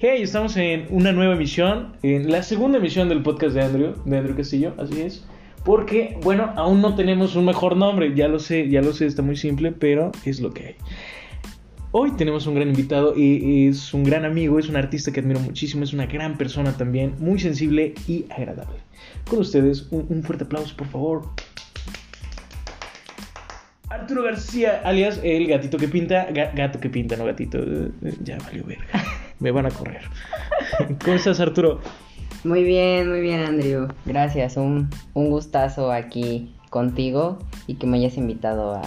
Hey, estamos en una nueva emisión, en la segunda emisión del podcast de Andrew, de Andrew Castillo, así es. Porque, bueno, aún no tenemos un mejor nombre, ya lo sé, ya lo sé, está muy simple, pero es lo que hay. Hoy tenemos un gran invitado y es un gran amigo, es un artista que admiro muchísimo, es una gran persona también, muy sensible y agradable. Con ustedes, un, fuerte aplauso, por favor. Arturo García, alias el gatito que pinta, Ga- gato que pinta, no gatito, eh, eh, ya valió verga, me van a correr. ¿Cómo estás, Arturo? Muy bien, muy bien, Andrew. Gracias, un, un gustazo aquí contigo y que me hayas invitado a,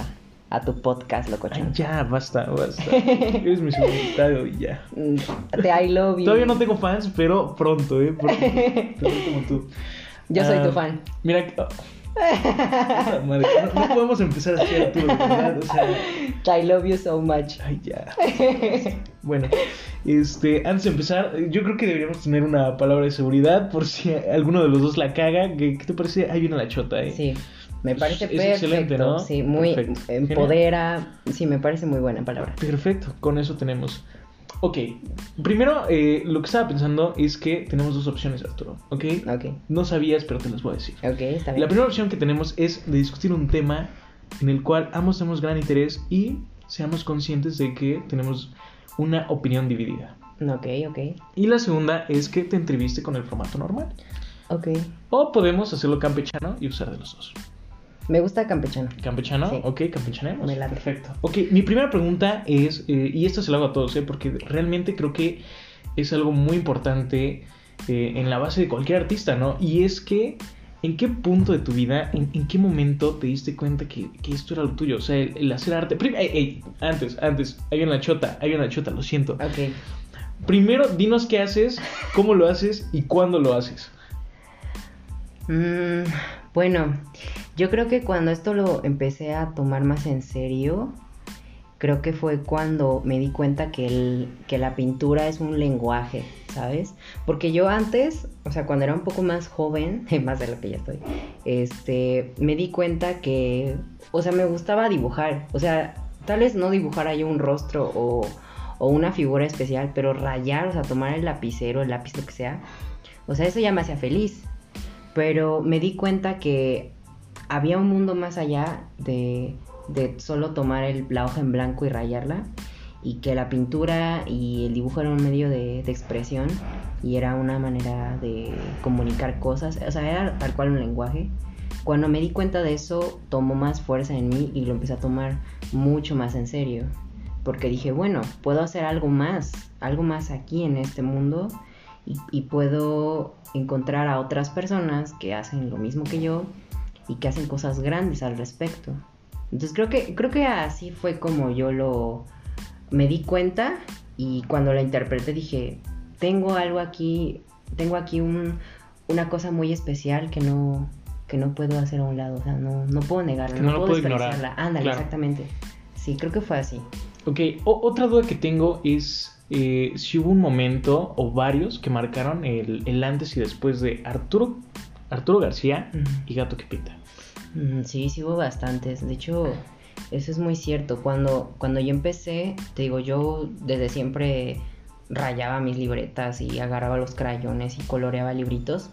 a tu podcast, Ay, locochón. ya, basta, basta. Eres mi invitado y ya. Te I love you. Todavía no tengo fans, pero pronto, ¿eh? Pronto, como tú. Yo soy Ah, tu fan. Mira, madre, no, no podemos empezar así, Arturo, verdad, o sea, I love you so much. ay, ya. Bueno, este, antes de empezar, yo creo que deberíamos tener una palabra de seguridad por si alguno de los dos la caga. ¿Qué, qué te parece? Ahí viene la chota, ¿eh? Sí, me parece Es perfecto. excelente, ¿no? Sí, muy Perfecto. empodera. Sí, me parece muy buena palabra. Perfecto, con eso tenemos. Ok, primero eh, lo que estaba pensando es que tenemos dos opciones, Arturo, ¿ok? Ok, No sabías, pero te las voy a decir. ok, está La bien. primera opción que tenemos es de discutir un tema en el cual ambos tenemos gran interés y seamos conscientes de que tenemos una opinión dividida. Ok, ok, Y la segunda es que te entreviste con el formato normal. ok. O podemos hacerlo campechano y usar de los dos. Me gusta campechano. ¿Campechano? Sí. Ok, campechanemos. Me late. Perfecto. Ok, mi primera pregunta es, eh, y esto se lo hago a todos, ¿eh? porque realmente creo que es algo muy importante eh, en la base de cualquier artista, ¿no? Y es que, ¿en qué punto de tu vida, en, en qué momento te diste cuenta que, que esto era lo tuyo? O sea, el, el hacer arte... Prim- ey, ey, antes, antes, hay una chota, hay una chota, lo siento. Ok. Primero, dinos qué haces, cómo lo haces y cuándo lo haces. Mm, bueno, yo creo que cuando esto lo empecé a tomar más en serio, creo que fue cuando me di cuenta que, el, que la pintura es un lenguaje, ¿sabes? Porque yo antes, o sea, cuando era un poco más joven, más de lo que ya estoy, este, me di cuenta que, o sea, me gustaba dibujar, o sea, tal vez no dibujara yo un rostro o, o una figura especial, pero rayar, o sea, tomar el lapicero, el lápiz, lo que sea, o sea, eso ya me hacía feliz pero me di cuenta que había un mundo más allá de, solo tomar el, la hoja en blanco y rayarla y que la pintura y el dibujo era un medio de, expresión y era una manera de comunicar cosas, o sea, era tal cual un lenguaje. Cuando me di cuenta de eso, tomó más fuerza en mí y lo empecé a tomar mucho más en serio. Porque dije, bueno, puedo hacer algo más, algo más aquí en este mundo y puedo encontrar a otras personas que hacen lo mismo que yo y que hacen cosas grandes al respecto. Entonces creo que, creo que así fue como yo lo me di cuenta y cuando la interpreté dije, tengo algo aquí, tengo aquí un, una cosa muy especial que no, que no puedo hacer a un lado, o sea, no, no puedo negarla, Que no, puedo puedo ignorar. despreciarla. Ándale, Claro. exactamente. Sí, creo que fue así. Ok, o- otra duda que tengo es eh, si hubo un momento o varios que marcaron el, el antes y después de Arturo, Arturo García y Gato que Pinta. Mm, Sí, sí hubo bastantes. De hecho, eso es muy cierto. Cuando, cuando yo empecé, te digo, yo desde siempre rayaba mis libretas y agarraba los crayones y coloreaba libritos.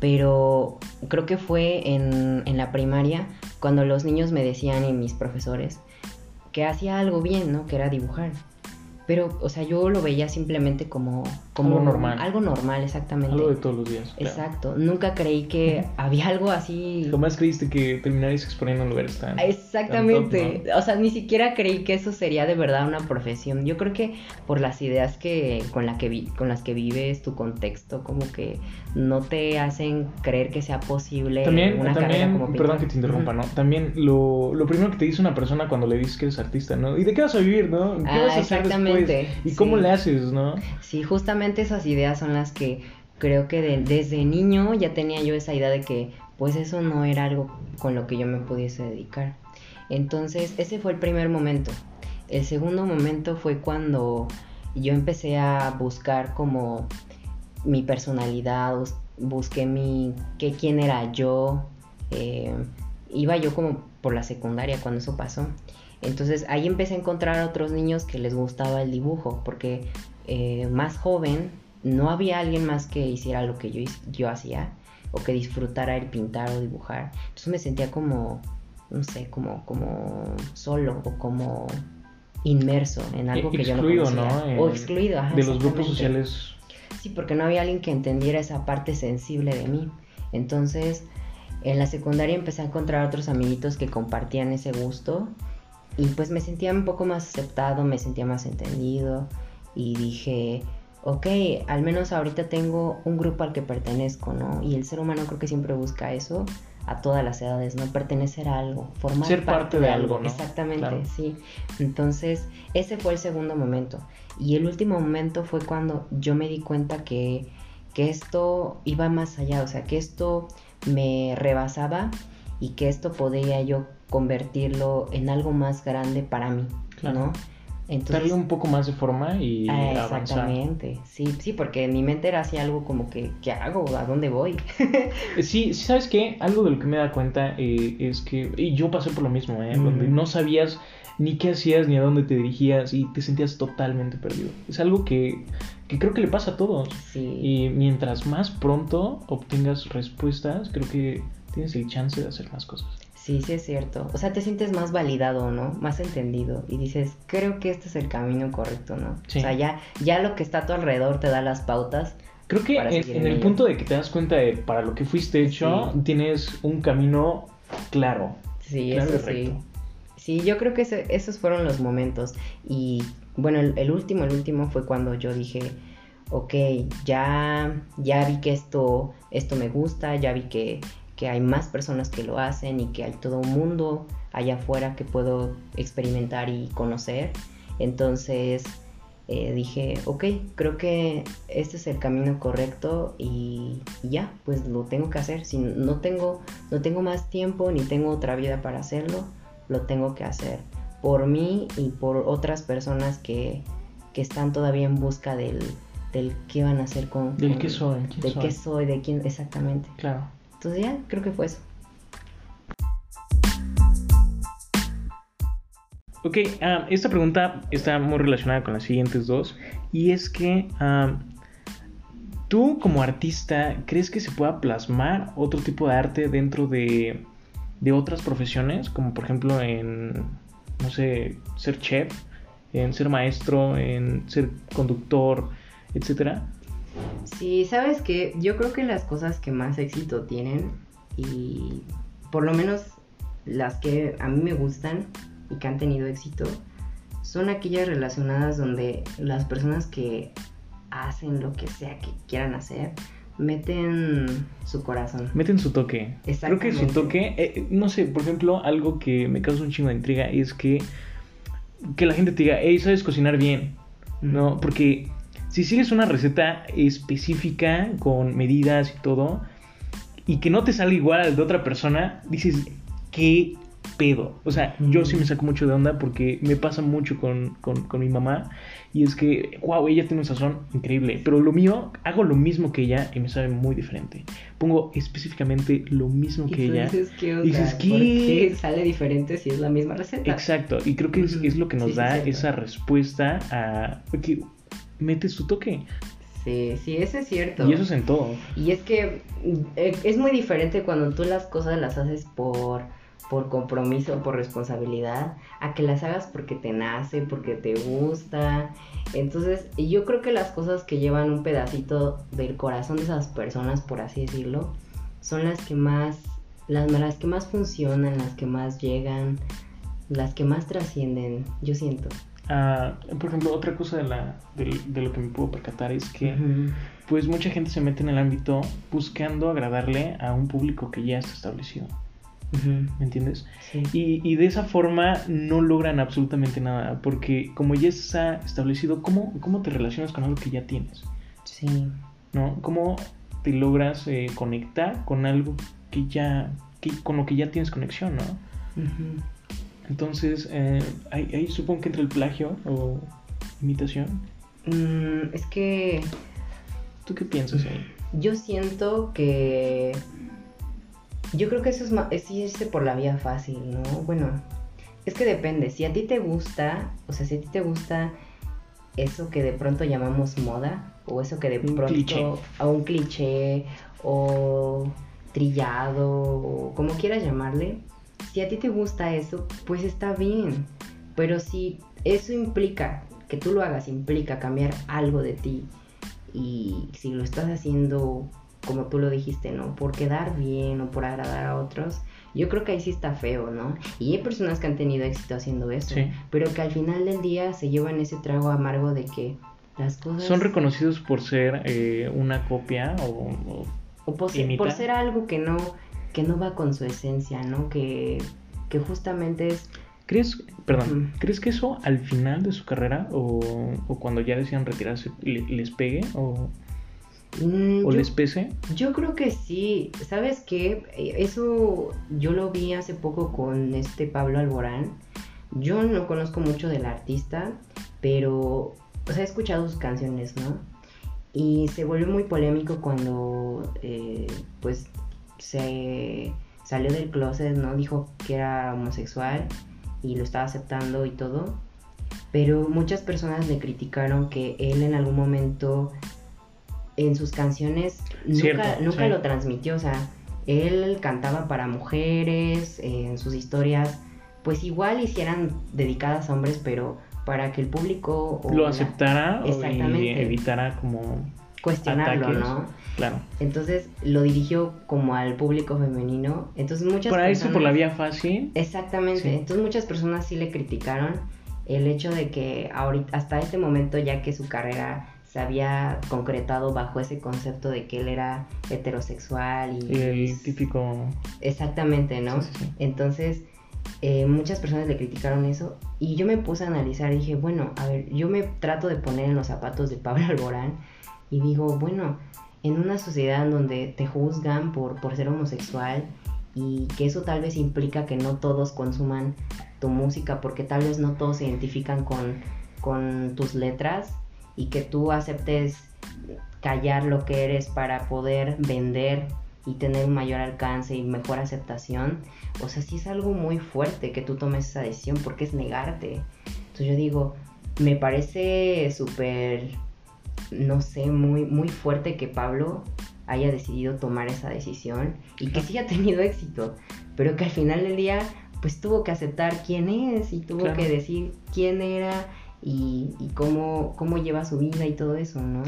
Pero creo que fue en, en la primaria cuando los niños me decían y mis profesores que hacía algo bien, ¿no? Que era dibujar. Pero, o sea, yo lo veía simplemente como, como Algo normal. Algo normal, exactamente. Algo de todos los días. claro. Exacto. Nunca creí que había algo así. Jamás creíste que terminarías exponiendo en lugares tan... Exactamente. tan top, O sea, ni siquiera creí que eso sería de verdad una profesión. Yo creo que por las ideas que con, la que vi- con las que vives, tu contexto, como que no te hacen creer que sea posible También, una carrera también como perdón que te interrumpa. ¿no? También lo, lo primero que te dice una persona cuando le dices que eres artista, ¿no? ¿Y de qué vas a vivir, no? ¿Qué Ah, vas a hacer exactamente, después? ¿Y cómo le haces, no? Sí, justamente esas ideas son las que creo que de- desde niño ya tenía yo esa idea de que pues eso no era algo con lo que yo me pudiese dedicar. Entonces, ese fue el primer momento. El segundo momento fue cuando yo empecé a buscar como mi personalidad, bus- busqué mi, que, quién era yo. eh, iba yo como por la secundaria cuando eso pasó. Entonces ahí empecé a encontrar a otros niños que les gustaba el dibujo, porque eh, más joven, no había alguien más que hiciera lo que yo, yo hacía o que disfrutara el pintar o dibujar. Entonces me sentía como, no sé, como, como solo o como inmerso en algo que yo no conocía. O excluido, ajá, De los grupos sociales. Sí, porque no había alguien que entendiera esa parte sensible de mí. Entonces, en la secundaria empecé a encontrar otros amiguitos que compartían ese gusto y pues me sentía un poco más aceptado, me sentía más entendido y dije, ok, al menos ahorita tengo un grupo al que pertenezco, ¿no? Y el ser humano creo que siempre busca eso a todas las edades, ¿no? Pertenecer a algo, formar Ser parte, de, algo, ¿no? Exactamente, sí. Entonces, ese fue el segundo momento. Y el último momento fue cuando yo me di cuenta que, que esto iba más allá, o sea, que esto me rebasaba y que esto podía yo convertirlo en algo más grande para mí, ¿no? Entonces, Darle un poco más de forma y ah, exactamente, sí, sí, porque en mi mente era así algo como que, ¿qué hago? ¿A dónde voy? sí, sí, ¿sabes qué? Algo de lo que me da cuenta eh, es que, y yo pasé por lo mismo, ¿eh? Donde no sabías ni qué hacías ni a dónde te dirigías y te sentías totalmente perdido. Es algo que, que creo que le pasa a todos. Sí. Y mientras más pronto obtengas respuestas, creo que tienes el chance de hacer más cosas. Sí, sí es cierto. O sea, te sientes más validado, ¿no? Más entendido. Y dices, creo que este es el camino correcto, ¿no? O sea, ya, ya lo que está a tu alrededor te da las pautas. Creo que en, el punto de que te das cuenta de para lo que fuiste hecho, tienes un camino claro. Sí, eso sí. Sí, yo creo que esos fueron los momentos. Y bueno, el, el, último, el último fue cuando yo dije, ok, ya, ya vi que esto, esto me gusta, ya vi que que hay más personas que lo hacen y que hay todo un mundo allá afuera que puedo experimentar y conocer. Entonces eh, dije, ok, creo que este es el camino correcto y, ya, pues lo tengo que hacer. Si no tengo, no tengo más tiempo ni tengo otra vida para hacerlo, lo tengo que hacer. Por mí y por otras personas que, que están todavía en busca del, del qué van a hacer con... Del qué soy. Del qué soy, de quién, exactamente. Claro. Creo que fue eso. Ok, ah, esta pregunta está muy relacionada con las siguientes dos. Y es que ah, tú como artista, ¿crees que se pueda plasmar otro tipo de arte dentro de, de otras profesiones? Como por ejemplo en, no sé, ser chef, en ser maestro, en ser conductor, etcétera. Sí, sabes que yo creo que las cosas que más éxito tienen y por lo menos las que a mí me gustan y que han tenido éxito son aquellas relacionadas donde las personas que hacen lo que sea que quieran hacer meten su corazón. Meten su toque. Creo que su toque, eh, no sé, por ejemplo, algo que me causa un chingo de intriga es que, que la gente te diga, hey, sabes cocinar bien. No, porque si sigues una receta específica con medidas y todo, y que no te sale igual al de otra persona, dices, ¿qué pedo? O sea, yo sí me saco mucho de onda porque me pasa mucho con, mi mamá. Y es que, wow, ella tiene un sazón increíble. Pero lo mío, hago lo mismo que ella y me sabe muy diferente. Pongo específicamente lo mismo que ella. Dices, ¿qué onda? dices, ¿qué? sale diferente si es la misma receta? Exacto. Y creo que es, lo que nos da esa respuesta a mete su toque. Sí, sí, eso es cierto. Y eso es en todo. Y es que eh, es muy diferente cuando tú las cosas las haces por, por compromiso, por responsabilidad, a que las hagas porque te nace, porque te gusta. Entonces, yo creo que las cosas que llevan un pedacito del corazón de esas personas, por así decirlo, son las que más, las, las que más funcionan, las que más llegan, las que más trascienden, yo siento. Ah, por ejemplo, otra cosa de, la, de, lo que me puedo percatar es que pues mucha gente se mete en el ámbito buscando agradarle a un público que ya está establecido. ¿Me entiendes? Y, y, de esa forma no logran absolutamente nada, porque como ya está establecido, ¿cómo, cómo te relacionas con algo que ya tienes? Sí. ¿No? ¿Cómo te logras eh, conectar con algo que ya, que, con lo que ya tienes conexión, ¿no? Entonces, eh, ahí, supongo que entra el plagio o imitación. Mm, es que... ¿Tú qué piensas ahí? Yo siento que... Yo creo que eso es, es irse por la vía fácil, ¿no? Bueno, es que depende. Si a ti te gusta, o sea, si a ti te gusta eso que de pronto llamamos moda o eso que de Un pronto cliché. a un cliché o trillado o como quieras llamarle, si a ti te gusta eso, pues está bien. Pero si eso implica que tú lo hagas, implica cambiar algo de ti y si lo estás haciendo como tú lo dijiste, ¿no? Por quedar bien o por agradar a otros, yo creo que ahí sí está feo, ¿no? Y hay personas que han tenido éxito haciendo eso, Sí. pero que al final del día se llevan ese trago amargo de que las cosas... Son reconocidos por ser eh, una copia o, o- o por ser algo que no, que no va con su esencia, ¿no? Que, que justamente es... ¿Crees, perdón. ¿crees que eso al final de su carrera o, o cuando ya decían retirarse le- les pegue o, Mm, o yo- les pese? Yo creo que sí. ¿Sabes qué? Eh, Eso yo lo vi hace poco con este Pablo Alborán. Yo no conozco mucho del artista, pero o sea, he escuchado sus canciones, ¿no? Y se volvió muy polémico cuando eh, pues se salió del closet, ¿no? Dijo que era homosexual y lo estaba aceptando y todo. Pero muchas personas le criticaron que él en algún momento en sus canciones nunca, Cierto, nunca sí. lo transmitió, o sea, él cantaba para mujeres, en sus historias, pues igual hicieran dedicadas a hombres, pero para que el público o Lo la- aceptara y evitara como cuestionarlo, ataques. ¿no? Claro. Entonces lo dirigió como al público femenino, entonces muchas Para eso por la personas- vía fácil. Exactamente. Sí. Entonces muchas personas sí le criticaron el hecho de que ahorita, hasta este momento, ya que su carrera se había concretado bajo ese concepto de que él era heterosexual y El típico. exactamente, ¿no? Sí, sí, sí. Entonces eh, muchas personas le criticaron eso y yo me puse a analizar y dije, bueno, a ver, yo me trato de poner en los zapatos de Pablo Alborán y digo, bueno, en una sociedad donde te juzgan por, por ser homosexual y que eso tal vez implica que no todos consuman tu música porque tal vez no todos se identifican con, con tus letras y que tú aceptes callar lo que eres para poder vender y tener un mayor alcance y mejor aceptación, o sea, sí es algo muy fuerte que tú tomes esa decisión porque es negarte. Entonces yo digo, me parece súper, no sé, muy, muy fuerte que Pablo haya decidido tomar esa decisión y que sí haya tenido éxito, pero que al final del día pues tuvo que aceptar quién es y tuvo Claro. que decir quién era y, y cómo, cómo lleva su vida y todo eso, ¿no?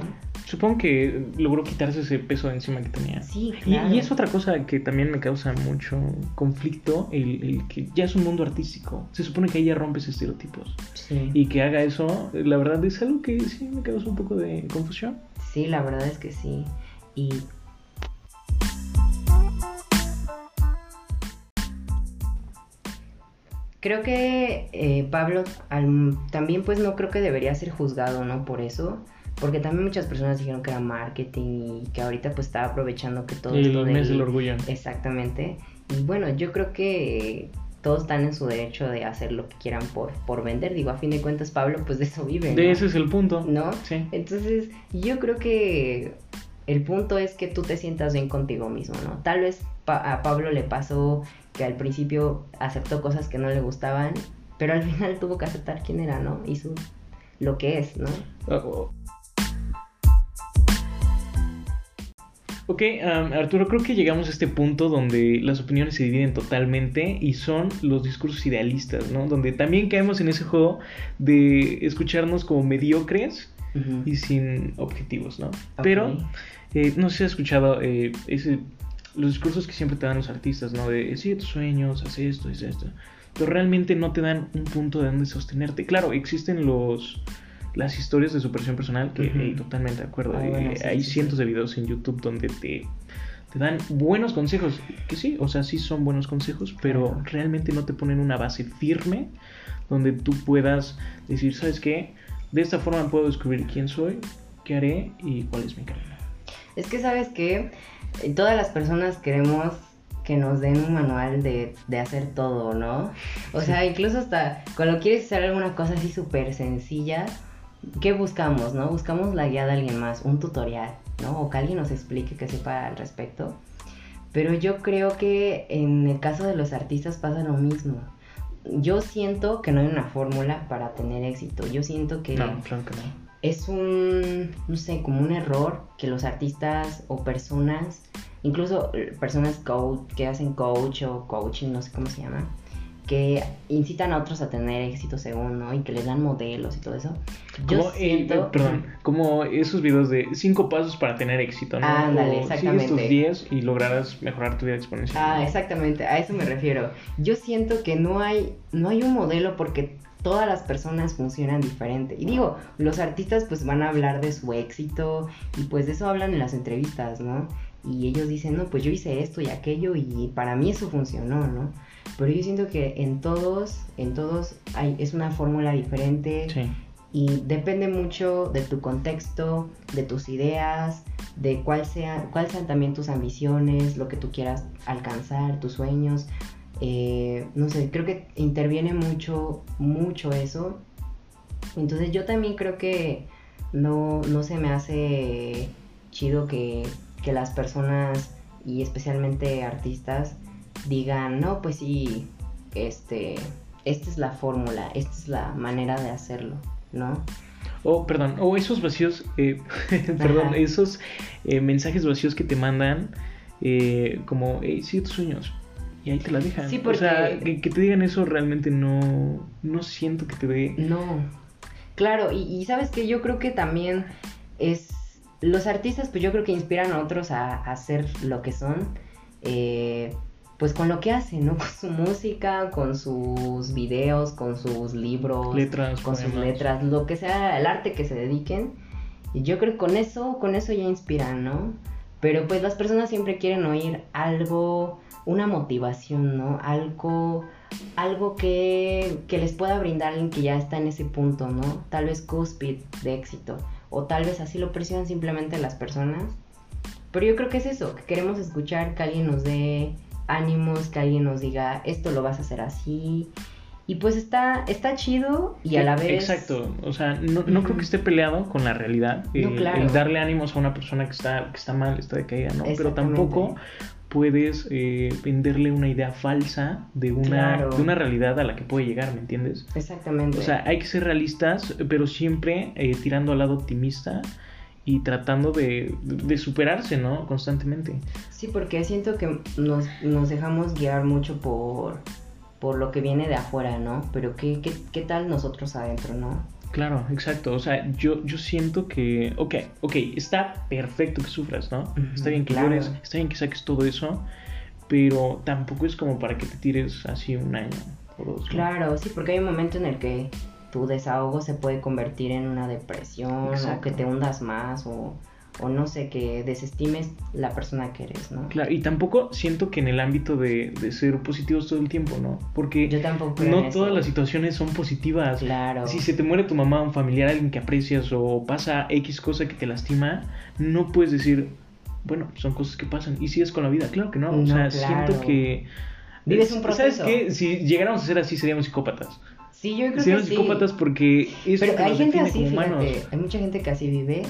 Supongo que logró quitarse ese peso de encima que tenía. Sí, Y, claro. y es otra cosa que también me causa mucho conflicto, el, el que ya es un mundo artístico. Se supone que ahí ya rompes estereotipos. Sí. Y que haga eso, la verdad es algo que sí me causa un poco de confusión. Sí, la verdad es que sí. Y creo que eh, Pablo al- también pues no creo que debería ser juzgado, ¿no? Por eso. Porque también muchas personas dijeron que era marketing y que ahorita pues estaba aprovechando que todo esto el del- mes del orgullo. Exactamente. Y bueno, yo creo que todos están en su derecho de hacer lo que quieran por, por vender. Digo, a fin de cuentas Pablo pues de eso vive. De ese es el punto. ¿no? Sí. Entonces, yo creo que el punto es que tú te sientas bien contigo mismo, ¿no? Tal vez pa- a Pablo le pasó que al principio aceptó cosas que no le gustaban, pero al final tuvo que aceptar quién era, ¿no? Y su lo que es, ¿no? Oh, oh. Ok, um, Arturo, creo que llegamos a este punto donde las opiniones se dividen totalmente y son los discursos idealistas, ¿no? Donde también caemos en ese juego de escucharnos como mediocres y sin objetivos, ¿no? Pero eh, no sé si has escuchado eh, ese, los discursos que siempre te dan los artistas, ¿no? De sigue tus sueños, haz esto, haz esto. Pero realmente no te dan un punto de donde sostenerte. Claro, existen los las historias de superación personal, que Ujú. eh, totalmente de acuerdo. Ah, eh, bueno, sí, hay sí, cientos sí. de videos en YouTube donde te, te dan buenos consejos. Que sí, o sea, sí son buenos consejos, pero Claro. realmente no te ponen una base firme donde tú puedas decir, ¿sabes qué? De esta forma puedo descubrir quién soy, qué haré y cuál es mi camino. Es que sabes que todas las personas queremos que nos den un manual de, de hacer todo, ¿no? O Sí. sea, incluso hasta cuando quieres hacer alguna cosa así súper sencilla, ¿qué buscamos, no? Buscamos la guía de alguien más, un tutorial, ¿no? O que alguien nos explique que sepa al respecto. Pero yo creo que en el caso de los artistas pasa lo mismo. yo siento que no hay una fórmula para tener éxito. Yo siento que No, claro que no. es un, no sé, como un error que los artistas o personas, incluso eh, personas coach, que hacen coach o coaching, no sé cómo se llama, que incitan a otros a tener éxito según, ¿no? Y que les dan modelos y todo eso. Yo Como, eh, siento... perdón, como esos videos de cinco pasos para tener éxito, ¿no? Ándale, exactamente. Tus 10 y lograrás mejorar tu vida exponencial. Ah, exactamente, a eso me refiero. Yo siento que no hay, no hay un modelo porque todas las personas funcionan diferente. Y digo, los artistas pues van a hablar de su éxito y pues de eso hablan en las entrevistas, ¿no? Y ellos dicen, no, pues yo hice esto y aquello y para mí eso funcionó, ¿no? Pero yo siento que en todos, en todos hay, es una fórmula diferente Sí. y depende mucho de tu contexto, de tus ideas, de cuál sea, cuáles sean también tus ambiciones, lo que tú quieras alcanzar, tus sueños. Eh, no sé, creo que interviene mucho, mucho eso. Entonces yo también creo que no, no se me hace chido que, que las personas y especialmente artistas digan, no, pues sí, este, esta es la fórmula, esta es la manera de hacerlo, ¿no? O, perdón, o esos vacíos, eh, perdón, esos eh, mensajes vacíos que te mandan eh, como, hey, sigue tus sueños. Y ahí te la dejan. Sí, O sea, porque- que, que te digan eso realmente no, no siento que te dé... No, claro, y, y sabes que yo creo que también es, los artistas pues yo creo que inspiran a otros a, a hacer lo que son, eh, pues con lo que hacen, ¿no? Con su música, con sus videos, con sus libros, Letras, con sus letras, lo que sea, el arte que se dediquen. Y yo creo que con eso, con eso ya inspiran, ¿no? Pero pues las personas siempre quieren oír algo, una motivación, ¿no? Algo, algo que, que les pueda brindar alguien que ya está en ese punto, ¿no? Tal vez cúspide de éxito. O tal vez así lo perciban simplemente las personas. Pero yo creo que es eso, que queremos escuchar que alguien nos dé ánimos, que alguien nos diga, esto lo vas a hacer así. Y pues está, está chido y a la vez... Exacto, o sea, no, no creo que esté peleado con la realidad. No, eh, claro. El darle ánimos a una persona que está, que está mal, está decaída, ¿no? Pero tampoco puedes eh, venderle una idea falsa de una, Claro. de una realidad a la que puede llegar, ¿me entiendes? Exactamente. O sea, hay que ser realistas, pero siempre eh, tirando al lado optimista y tratando de, de superarse, ¿no? Constantemente. Sí, porque siento que nos, nos dejamos guiar mucho por, por lo que viene de afuera, ¿no? Pero ¿qué, qué, qué tal nosotros adentro, no? Claro, exacto. O sea, yo, yo siento que, ok, ok, está perfecto que sufras, ¿no? Está bien que claro. llores, está bien que saques todo eso, pero tampoco es como para que te tires así un año o dos. ¿no? Claro, sí, porque hay un momento en el que tu desahogo se puede convertir en una depresión o que te hundas más o, o no sé, que desestimes la persona que eres, ¿no? Claro, y tampoco siento que en el ámbito de, de ser positivos todo el tiempo, ¿no? Porque Yo tampoco no eso. todas las situaciones son positivas. Claro. Si se te muere tu mamá, un familiar, alguien que aprecias o pasa X cosa que te lastima, no puedes decir, bueno, son cosas que pasan y sigues con la vida. Claro que no. o No, sea, claro. siento que. Vives un ¿Sabes proceso. qué? Si llegáramos a ser así, seríamos psicópatas. Sí, yo creo que sí. psicópatas porque es Pero hay gente así, fíjate, hay mucha gente que así vive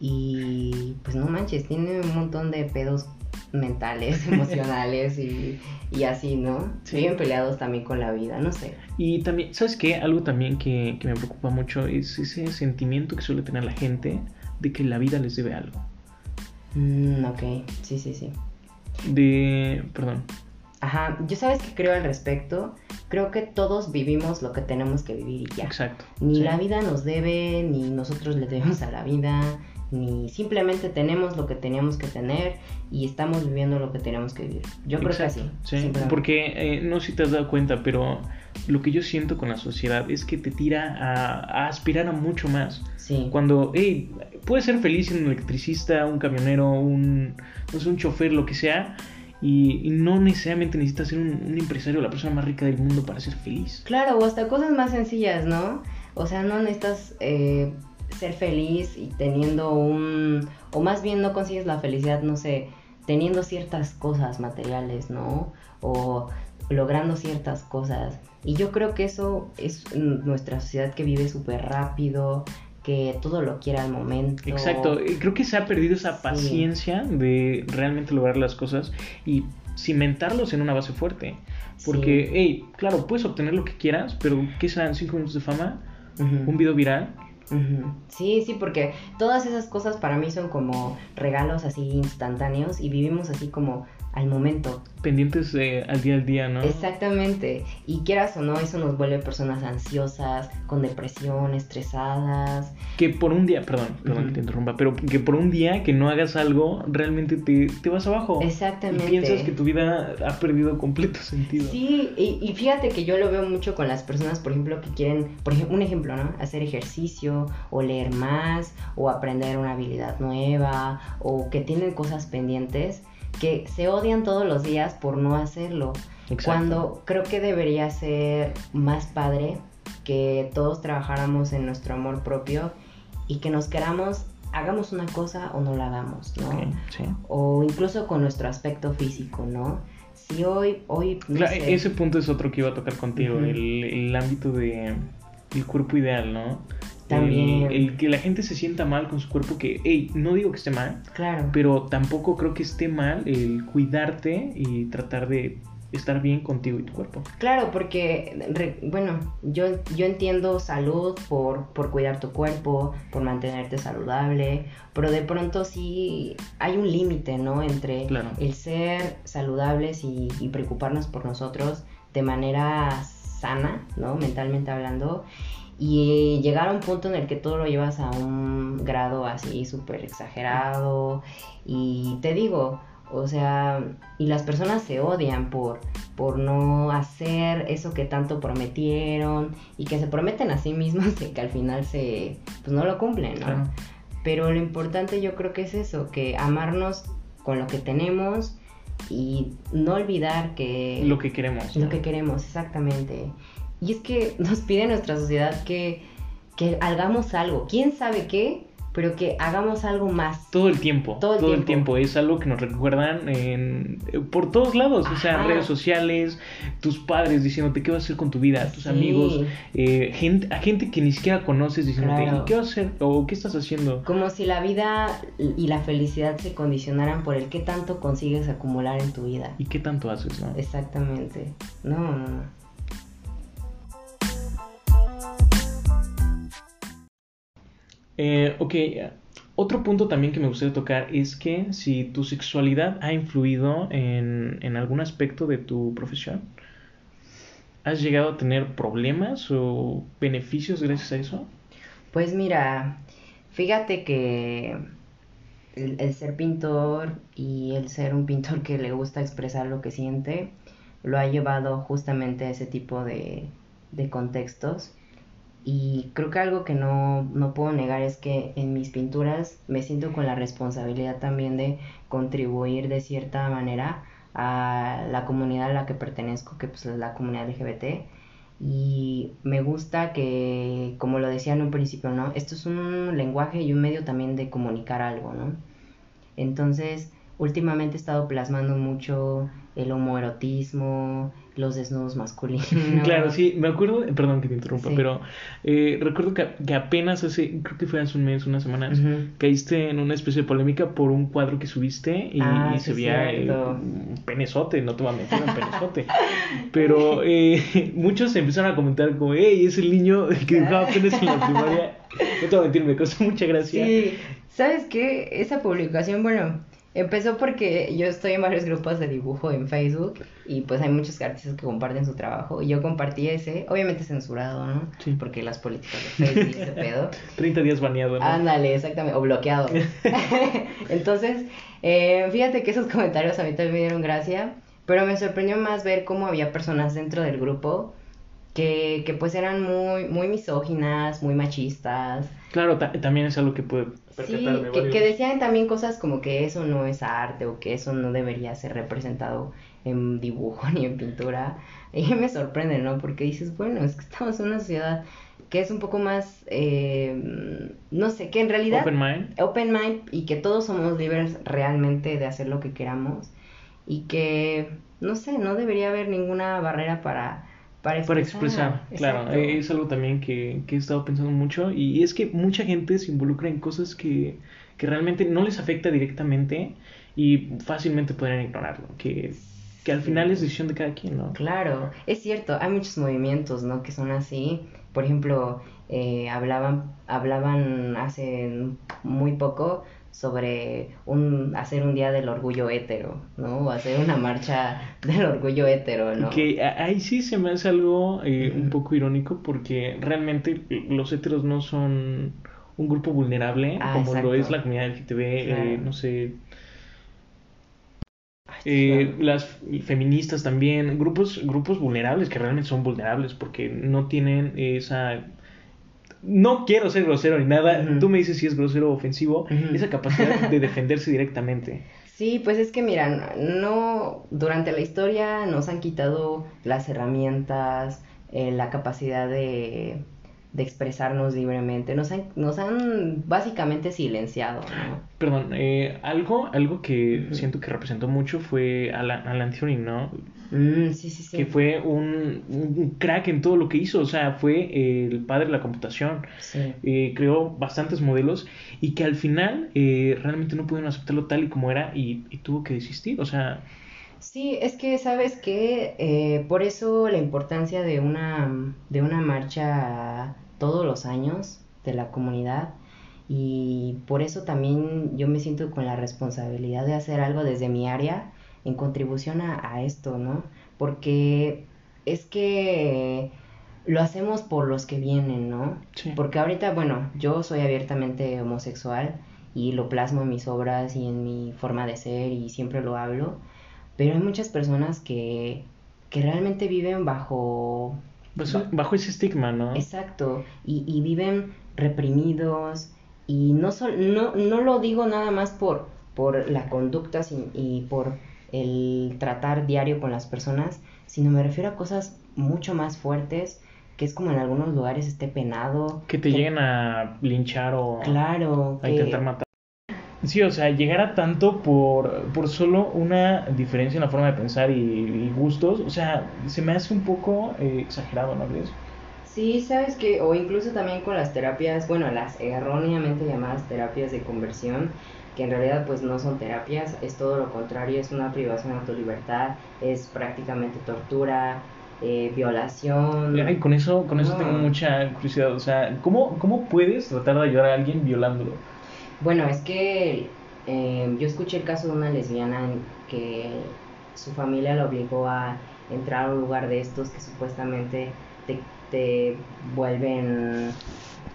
y pues no manches, tiene un montón de pedos mentales, emocionales y, y así, ¿no? Sí. Viven peleados también con la vida, no sé. Y también, ¿sabes qué? Algo también que, que me preocupa mucho es ese sentimiento que suele tener la gente de que la vida les debe algo. Mm, ok, sí, sí, sí. De. Perdón. Ajá, yo sabes que creo al respecto, creo que todos vivimos lo que tenemos que vivir y ya. Exacto. Ni sí. la vida nos debe, ni nosotros le debemos a la vida, ni simplemente tenemos lo que teníamos que tener y estamos viviendo lo que tenemos que vivir. Yo creo que así. Sí, porque eh, no sé si te has dado cuenta, pero lo que yo siento con la sociedad es que te tira a, a aspirar a mucho más. Sí. Cuando, hey, puedes ser feliz siendo un electricista, un camionero, un, no sé, un chofer, lo que sea, y, y no necesariamente necesitas ser un, empresario, la persona más rica del mundo para ser feliz. Claro, o hasta cosas más sencillas, ¿no? O sea, no necesitas eh, ser feliz y teniendo un... O más bien no consigues la felicidad, no sé, teniendo ciertas cosas materiales, ¿no? O logrando ciertas cosas. Y yo creo que eso es nuestra sociedad que vive súper rápido, que todo lo quiere al momento. Exacto, creo que se ha perdido esa Sí. paciencia de realmente lograr las cosas y cimentarlos en una base fuerte. Porque, hey, claro, puedes obtener lo que quieras, pero ¿qué serán? ¿Cinco minutos de fama? ¿Un video viral? Sí, sí, porque todas esas cosas para mí son como regalos así instantáneos y vivimos así como al momento. Pendientes al día al día, ¿no? Exactamente. Y quieras o no, eso nos vuelve personas ansiosas, con depresión, estresadas. Que por un día, perdón, perdón que te interrumpa, pero que por un día que no hagas algo, realmente te, te vas abajo. Exactamente. Y piensas que tu vida ha perdido completo sentido. Sí, y, y fíjate que yo lo veo mucho con las personas, por ejemplo, que quieren, por ejemplo, un ejemplo, ¿no? Hacer ejercicio, o leer más, o aprender una habilidad nueva, o que tienen cosas pendientes que se odian todos los días por no hacerlo. Cuando creo que debería ser más padre que todos trabajáramos en nuestro amor propio y que nos queramos, hagamos una cosa o no la hagamos, ¿no? O incluso con nuestro aspecto físico, ¿no? Si hoy, hoy... Ese punto es otro que iba a tocar contigo, el, el ámbito de el cuerpo ideal, ¿no? El, que la gente se sienta mal con su cuerpo, que, hey, no digo que esté mal, claro. pero tampoco creo que esté mal el cuidarte y tratar de estar bien contigo y tu cuerpo. Claro, porque, bueno, yo, yo entiendo salud por, por cuidar tu cuerpo, por mantenerte saludable, pero de pronto sí hay un límite, ¿no? Entre el ser saludables y, y preocuparnos por nosotros de manera sana, ¿no? Mentalmente hablando y llegar a un punto en el que todo lo llevas a un grado así súper exagerado y te digo, o sea, y las personas se odian por, por no hacer eso que tanto prometieron y que se prometen a sí mismos y que al final se, pues no lo cumplen, ¿no? Pero lo importante yo creo que es eso, que amarnos con lo que tenemos y no olvidar que... Lo que queremos. Lo que queremos, exactamente. Y es que nos pide nuestra sociedad que, que hagamos algo. ¿Quién sabe qué? pero que hagamos algo más. Todo el tiempo. Todo el, tiempo. Es algo que nos recuerdan en, por todos lados. O sea, redes sociales, tus padres diciéndote qué vas a hacer con tu vida, tus amigos, eh, gente, a gente que ni siquiera conoces diciéndote qué vas a hacer o qué estás haciendo. Como si la vida y la felicidad se condicionaran por el qué tanto consigues acumular en tu vida. Y qué tanto haces, ¿no? Exactamente. No, no, no. Eh, ok, otro punto también que me gustaría tocar es que si tu sexualidad ha influido en, algún aspecto de tu profesión, ¿has llegado a tener problemas o beneficios gracias a eso? Pues mira, fíjate que el, ser pintor y el ser un pintor que le gusta expresar lo que siente, lo ha llevado justamente a ese tipo de contextos y creo que algo que no, no puedo negar es que en mis pinturas me siento con la responsabilidad también de contribuir de cierta manera a la comunidad a la que pertenezco, que pues es la comunidad LGBT. Y me gusta que, como lo decía en un principio, ¿no? Esto es un lenguaje y un medio también de comunicar algo, ¿no? Entonces, últimamente he estado plasmando mucho el homoerotismo, los desnudos masculinos. Claro, sí, me acuerdo, perdón que te interrumpa, pero eh, recuerdo que, apenas hace, creo que fue hace un mes, unas semanas, caíste en una especie de polémica por un cuadro que subiste y, ah, se veía un penezote, no te voy a mentir, un penezote. pero eh, muchos empezaron a comentar como, hey, es el niño que dibujaba penes en la primaria. No te voy a mentir, me costó mucha gracia. Sí, ¿sabes qué? Esa publicación, bueno Empezó porque yo estoy en varios grupos de dibujo en Facebook y pues hay muchos artistas que comparten su trabajo y yo compartí ese, obviamente censurado, ¿no? Sí. Porque las políticas de Facebook y ese pedo. 30 días baneado, ¿no? Ándale, exactamente, o bloqueado. Entonces, eh, fíjate que esos comentarios a mí también me dieron gracia, pero me sorprendió más ver cómo había personas dentro del grupo que, que pues eran muy, muy misóginas, muy machistas. Claro, también es algo que puede Sí, que, decían también cosas como que eso no es arte o que eso no debería ser representado en dibujo ni en pintura. Y me sorprende, ¿no? Porque dices, bueno, es que estamos en una sociedad que es un poco más, eh, no sé, que en realidad... Open mind. Open mind y que todos somos libres realmente de hacer lo que queramos y que, no sé, no debería haber ninguna barrera para para expresar. claro. Es algo también que, que, he estado pensando mucho y es que mucha gente se involucra en cosas que, que realmente no les afecta directamente y fácilmente podrían ignorarlo. Que que al final es decisión de cada quien, ¿no? Claro, es cierto, hay muchos movimientos, ¿no? Que son así. Por ejemplo, eh, hablaban, hablaban hace muy poco sobre un, hacer un día del orgullo hétero, ¿no? O hacer una marcha del orgullo hétero, ¿no? Que ahí sí se me hace algo eh, un poco irónico porque realmente los héteros no son un grupo vulnerable Ah, como lo es la comunidad LGTB, eh, Claro. no sé, eh, las feministas también, grupos, grupos vulnerables que realmente son vulnerables porque no tienen esa... No quiero ser grosero ni nada, tú me dices si es grosero o ofensivo, esa capacidad de defenderse directamente. Sí, pues es que mira, no, durante la historia nos han quitado las herramientas, eh, la capacidad de, de expresarnos libremente, nos han, nos han básicamente silenciado, ¿no? Perdón, eh, algo, algo que siento que representó mucho fue Alan, Alan Turing, ¿no? Mm, sí, sí, sí. Que fue un, un crack en todo lo que hizo, o sea, fue el padre de la computación. Sí. Eh, creó bastantes modelos y que al final eh, realmente no pudieron aceptarlo tal y como era y, y tuvo que desistir, o sea, Sí, es que sabes que eh, por eso la importancia de una, de una marcha todos los años de la comunidad y por eso también yo me siento con la responsabilidad de hacer algo desde mi área en contribución a, a esto, ¿no? Porque es que lo hacemos por los que vienen, ¿no? sí. Porque ahorita, bueno, yo soy abiertamente homosexual y lo plasmo en mis obras y en mi forma de ser y siempre lo hablo, pero hay muchas personas que, que realmente viven bajo... Pues, ba- bajo ese estigma, ¿no? Exacto, y, y viven reprimidos y no, sol- no, no lo digo nada más por, por la conducta sin- y por el tratar diario con las personas, sino me refiero a cosas mucho más fuertes, que es como en algunos lugares esté penado. Que te lleguen a linchar o Claro, a que- intentar matar. Sí, o sea, llegar a tanto por, por solo una diferencia en la forma de pensar y, y gustos, o sea, se me hace un poco eh, exagerado, ¿no crees? Sí, sabes que, o incluso también con las terapias, bueno, las erróneamente llamadas terapias de conversión, que en realidad pues no son terapias, es todo lo contrario, es una privación de tu libertad, es prácticamente tortura, eh, violación. Ay, con eso, con eso No. tengo mucha curiosidad, o sea, ¿cómo, ¿cómo puedes tratar de ayudar a alguien violándolo? Bueno, es que eh, yo escuché el caso de una lesbiana en que su familia la obligó a entrar a un lugar de estos que supuestamente te, te vuelven,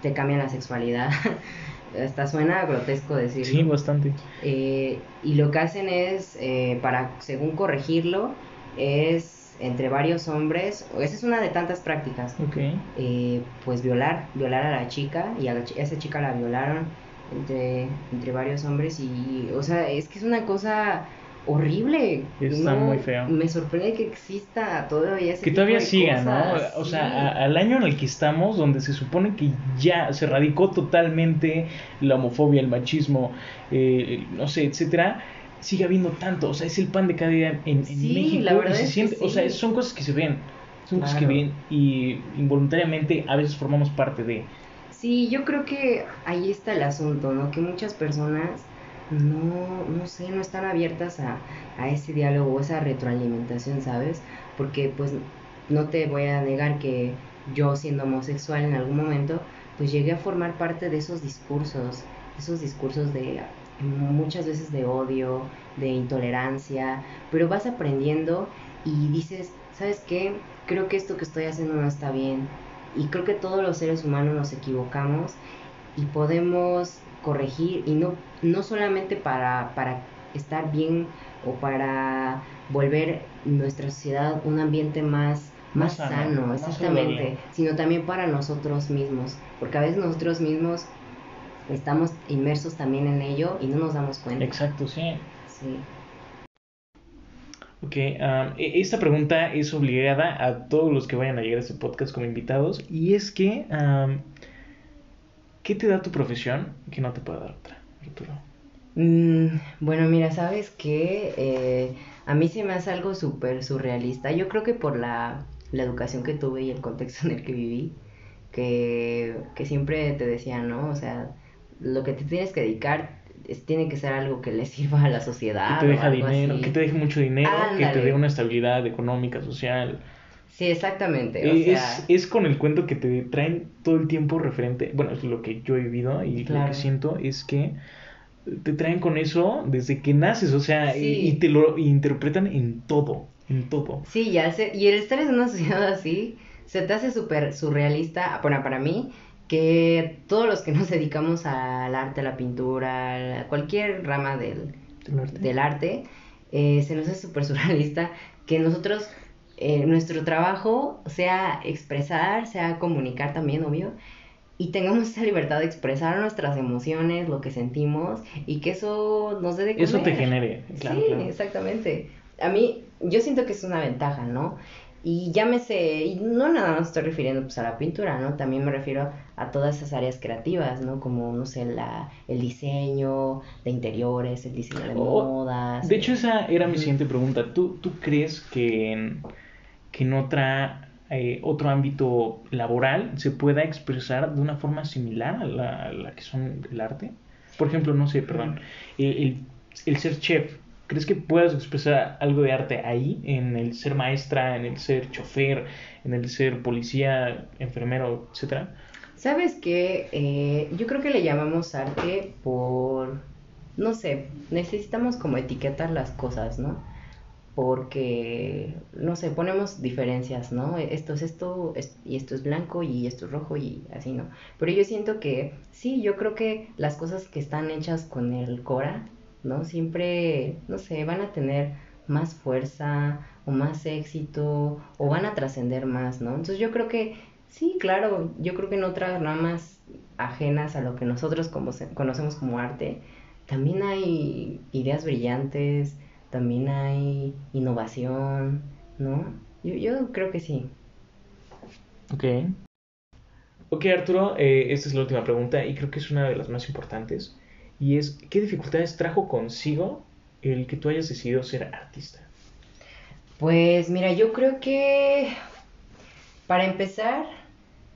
te cambian la sexualidad. Hasta suena grotesco decirlo. Sí, bastante. Eh, y lo que hacen es, eh, para, según corregirlo, es entre varios hombres, esa es una de tantas prácticas, Ok. eh, pues violar, violar a la chica y a, la a esa chica la violaron entre, entre varios hombres y, o sea, es que es una cosa horrible. Está muy feo. Me sorprende que exista todavía ese Que tipo todavía de siga, ¿no? O sí. sea, a- al año en el que estamos, donde se supone que ya se radicó totalmente la homofobia, el machismo, eh, no sé, etcétera, sigue habiendo tanto. O sea, es el pan de cada día en, en Sí, México. la verdad y se es que siente, o sea, son cosas que se ven. Son cosas que ven y involuntariamente a veces formamos parte de. Sí, yo creo que ahí está el asunto, ¿no? Que muchas personas no, no sé, no están abiertas a, a ese diálogo, esa retroalimentación, ¿sabes? Porque pues no te voy a negar que yo siendo homosexual en algún momento, pues llegué a formar parte de esos discursos, esos discursos de muchas veces de odio, de intolerancia, pero vas aprendiendo y dices, ¿sabes qué? Creo que esto que estoy haciendo no está bien. Y creo que todos los seres humanos nos equivocamos y podemos corregir y no, no solamente para, para estar bien o para volver nuestra sociedad un ambiente más, Más más, sano, exactamente, sino también para nosotros mismos, porque a veces nosotros mismos estamos inmersos también en ello y no nos damos cuenta. Exacto, sí. Sí. Ok, um, esta pregunta es obligada a todos los que vayan a llegar a este podcast como invitados. Y es que, um, ¿qué te da tu profesión que no te puede dar otra, Arturo? Mm, bueno, mira, sabes que a mí se me hace algo súper surrealista. Yo creo que por la, la educación que tuve y el contexto en el que viví, que, que siempre te decían, ¿no? O sea, lo que te tienes que dedicar es- tiene que ser algo que le sirva a la sociedad. que te o deja algo dinero, así. que te deje mucho dinero, que te dé una estabilidad económica, social. Sí, exactamente. O Eh, sea, es, es con el cuento que te traen todo el tiempo referente, bueno, es lo que yo he vivido y lo que siento es que te traen con eso desde que naces, o sea, y- Sí. y, te lo interpretan en todo, en todo. Sí, y, al ser- y el estar en una sociedad así, se te hace súper surrealista, bueno, para mí, que todos los que nos dedicamos al arte, a la pintura, a cualquier rama del, ¿Del arte? del arte, eh, se nos hace súper surrealista que nosotros, eh, nuestro trabajo sea expresar, sea comunicar también, obvio, y tengamos esa libertad de expresar nuestras emociones, lo que sentimos, y que eso nos dé de Eso te comer. genere, claro, sí, claro. exactamente. A mí, yo siento que es una ventaja, ¿no? Y llámese, y no nada más estoy refiriendo pues a la pintura, ¿no? También me refiero a todas esas áreas creativas, ¿no? Como, no sé, la, el diseño de interiores, el diseño de Oh, modas. De hecho, esa era mi siguiente pregunta. ¿Tú, tú crees que en, que en otra, eh, otro ámbito laboral se pueda expresar de una forma similar a la, a la que son el arte? Por ejemplo, no sé, perdón, el, el- el ser chef. ¿Crees que puedas expresar algo de arte ahí? En el ser maestra, en el ser chofer, en el ser policía, enfermero, etcétera. ¿Sabes qué? Eh, yo creo que le llamamos arte por, no sé, necesitamos como etiquetar las cosas, ¿no? Porque, no sé, ponemos diferencias, ¿no? Esto es esto es- y esto es blanco y esto es rojo y así, ¿no? Pero yo siento que, sí, yo creo que las cosas que están hechas con el Cora, ¿no? Siempre, no sé, van a tener más fuerza o más éxito o van a trascender más, ¿no? Entonces yo creo que Sí, claro, yo creo que en otras ramas ajenas a lo que nosotros como conocemos como arte, también hay ideas brillantes, también hay innovación, ¿no? Yo, yo creo que sí. Ok. Ok, Arturo, eh, esta es la última pregunta y creo que es una de las más importantes. Y es, ¿qué dificultades trajo consigo el que tú hayas decidido ser artista? Pues mira, yo creo que para empezar,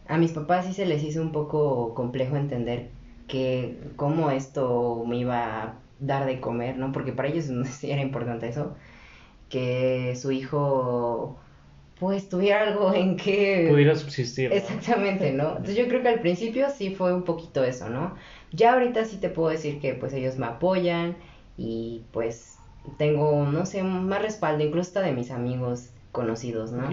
a mis papás sí se les hizo un poco complejo entender que cómo esto me iba a dar de comer, ¿no? Porque para ellos si era importante eso, que su hijo pues tuviera algo en que... Pudiera subsistir. ¿no? Exactamente, ¿no? Entonces yo creo que al principio sí fue un poquito eso, ¿no? Ya ahorita sí te puedo decir que pues ellos me apoyan y pues tengo, no sé, más respaldo, incluso hasta de mis amigos conocidos, ¿no?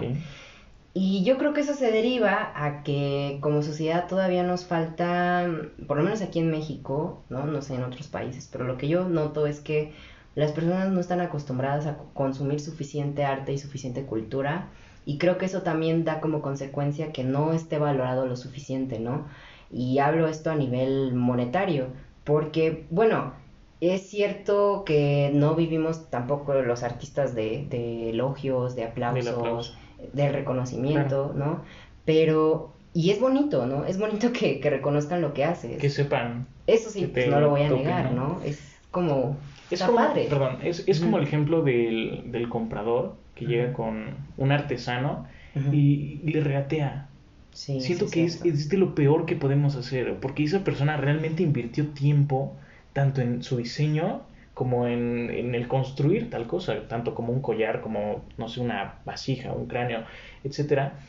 Y yo creo que eso se deriva a que como sociedad todavía nos falta, por lo menos aquí en México, ¿no? No sé en otros países, pero lo que yo noto es que las personas no están acostumbradas a consumir suficiente arte y suficiente cultura y creo que eso también da como consecuencia que no esté valorado lo suficiente, ¿no? Y hablo esto a nivel monetario, porque, bueno, es cierto que no vivimos tampoco los artistas de, de elogios, de aplausos, aplauso. Del reconocimiento, ¿no? Pero, y es bonito, ¿no? Es bonito que, que reconozcan lo que haces. Que sepan. Eso sí, pues no lo voy a negar, ¿no? ¿no? Es como, Es como, padre. perdón, es, es como el ejemplo del, del comprador que llega con un artesano y, y le regatea. Sí, Siento sí, que es, es de lo peor que podemos hacer, porque esa persona realmente invirtió tiempo tanto en su diseño como en, en el construir tal cosa, tanto como un collar, como, no sé, una vasija, un cráneo, etcétera.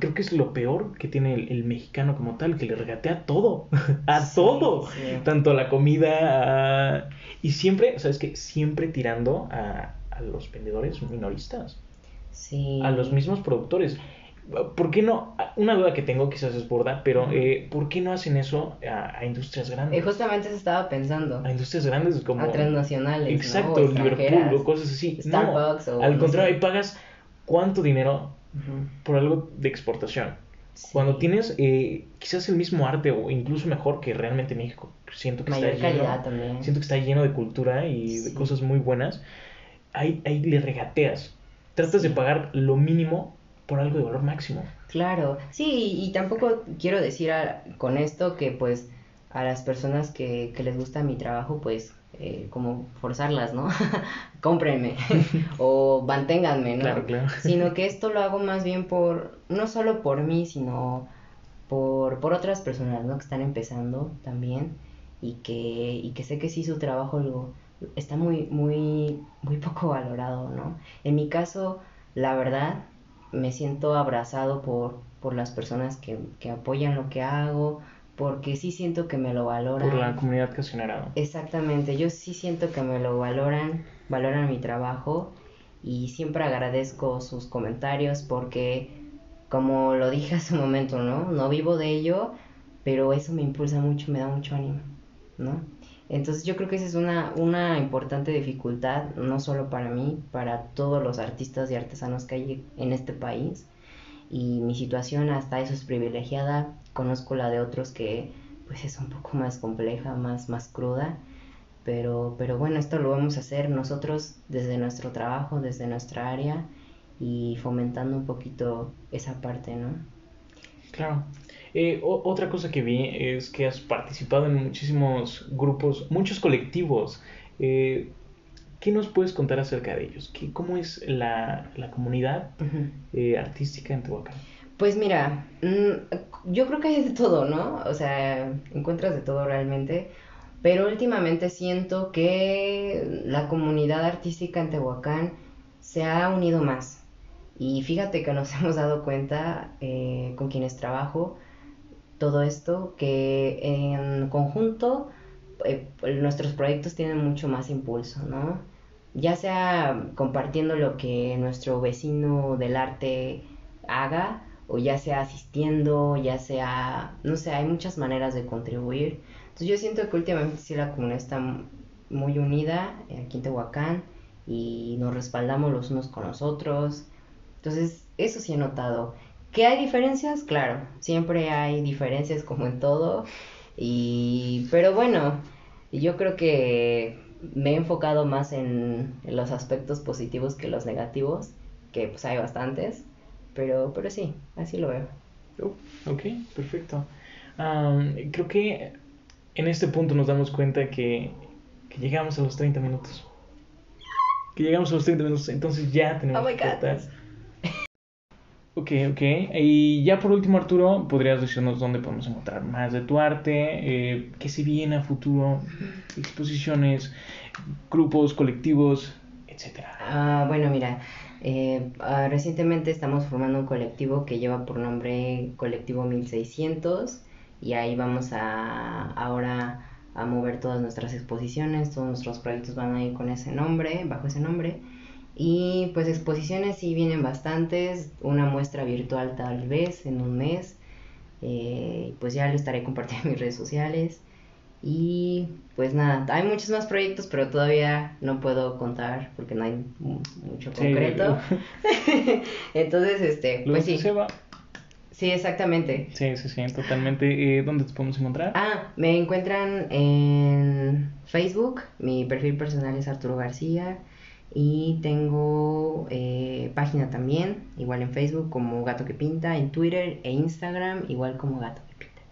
Creo que es lo peor que tiene el, el mexicano como tal, que le regatea todo, a Sí, todo, sí. tanto a la comida, a- y siempre, ¿sabes qué? Siempre tirando a, a los vendedores minoristas Sí. a los mismos productores. ¿Por qué no? Una duda que tengo, quizás es burda, pero eh, ¿por qué no hacen eso a, a industrias Eh, grandes? justamente se estaba pensando. A industrias grandes como... A transnacionales, ¿no? Exacto, O Liverpool o cosas así. No, Starbucks o al no contrario, ahí pagas cuánto dinero por algo de exportación. Sí. Cuando tienes eh, quizás el mismo arte o incluso mejor que realmente México, siento que Mayor está lleno, también. siento que está lleno de cultura y de cosas muy buenas, ahí, ahí le regateas. Tratas Sí. de pagar lo mínimo por algo de valor máximo. Claro, sí, y tampoco quiero decir a- con esto que pues a las personas que, que les gusta mi trabajo, pues eh, como forzarlas, ¿no? Cómprenme o manténganme, ¿no? Claro, claro. Sino que esto lo hago más bien por, no solo por mí, sino por, por otras personas, ¿no? Que están empezando también. y que, y que sé que sí su trabajo lo, está muy, muy, muy poco valorado, ¿no? En mi caso, la verdad, me siento abrazado por, por las personas que, que apoyan lo que hago, porque sí siento que me lo valoran. Por la comunidad que has generado. Exactamente, yo sí siento que me lo valoran, valoran mi trabajo y siempre agradezco sus comentarios porque, como lo dije hace un momento, ¿no? No vivo de ello, pero eso me impulsa mucho, me da mucho ánimo, ¿no? Entonces yo creo que esa es una, una importante dificultad, no solo para mí, para todos los artistas y artesanos que hay en este país. Y mi situación hasta eso es privilegiada. Conozco la de otros que pues es un poco más compleja, más, más cruda. Pero, pero bueno, esto lo vamos a hacer nosotros desde nuestro trabajo, desde nuestra área y fomentando un poquito esa parte, ¿no? Claro. Eh, otra cosa que vi es que has participado en muchísimos grupos, muchos colectivos. Eh, ¿Qué nos puedes contar acerca de ellos? ¿Qué, ¿Cómo es la, la comunidad eh, artística en Tehuacán? Pues mira, mm, yo creo que hay de todo, ¿no? O sea, encuentras de todo realmente. Pero últimamente siento que la comunidad artística en Tehuacán se ha unido más. Y fíjate que nos hemos dado cuenta con quienes trabajo todo esto, que en conjunto eh, nuestros proyectos tienen mucho más impulso, ¿no? Ya sea compartiendo lo que nuestro vecino del arte haga, o ya sea asistiendo, ya sea, no sé, hay muchas maneras de contribuir. Entonces yo siento que últimamente sí la comunidad está muy unida aquí en Tehuacán y nos respaldamos los unos con los otros. Entonces eso sí he notado. ¿Que hay diferencias? Claro, siempre hay diferencias como en todo. Y, pero bueno, yo creo que me he enfocado más en, los aspectos positivos que los negativos, que pues hay bastantes, pero, pero sí, así lo veo. Oh, ok, perfecto. creo que en este punto nos damos cuenta que, que, llegamos a los 30 minutos. Que llegamos a los 30 minutos, entonces ya tenemos oh que cortar. Ok, ok. Y ya por último, Arturo, ¿podrías decirnos dónde podemos encontrar más de tu arte? Eh, ¿Qué se viene a futuro? Exposiciones, grupos, colectivos, etcétera. Ah, bueno, mira, eh, ah, recientemente estamos formando un colectivo que lleva por nombre Colectivo 1600 y ahí vamos a ahora a mover todas nuestras exposiciones, todos nuestros proyectos van a ir con ese nombre, bajo ese nombre. Y pues exposiciones sí vienen bastantes, una muestra virtual tal vez en un mes, eh, pues ya lo estaré compartiendo en mis redes sociales. Y pues nada, hay muchos más proyectos, pero todavía no puedo contar porque no hay mucho concreto. Entonces, este, pues sí. Sí, exactamente. Sí, sí, sí, totalmente. Eh, ¿Dónde te podemos encontrar? Ah, me encuentran en Facebook. Mi perfil personal es Arturo García. Y tengo eh, página también, igual en Facebook como Gato que Pinta, en Twitter e Instagram igual como Gato que Pinta.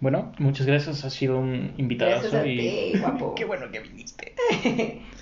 Bueno, muchas gracias, has sido un invitado. y... guapo. Qué bueno que viniste.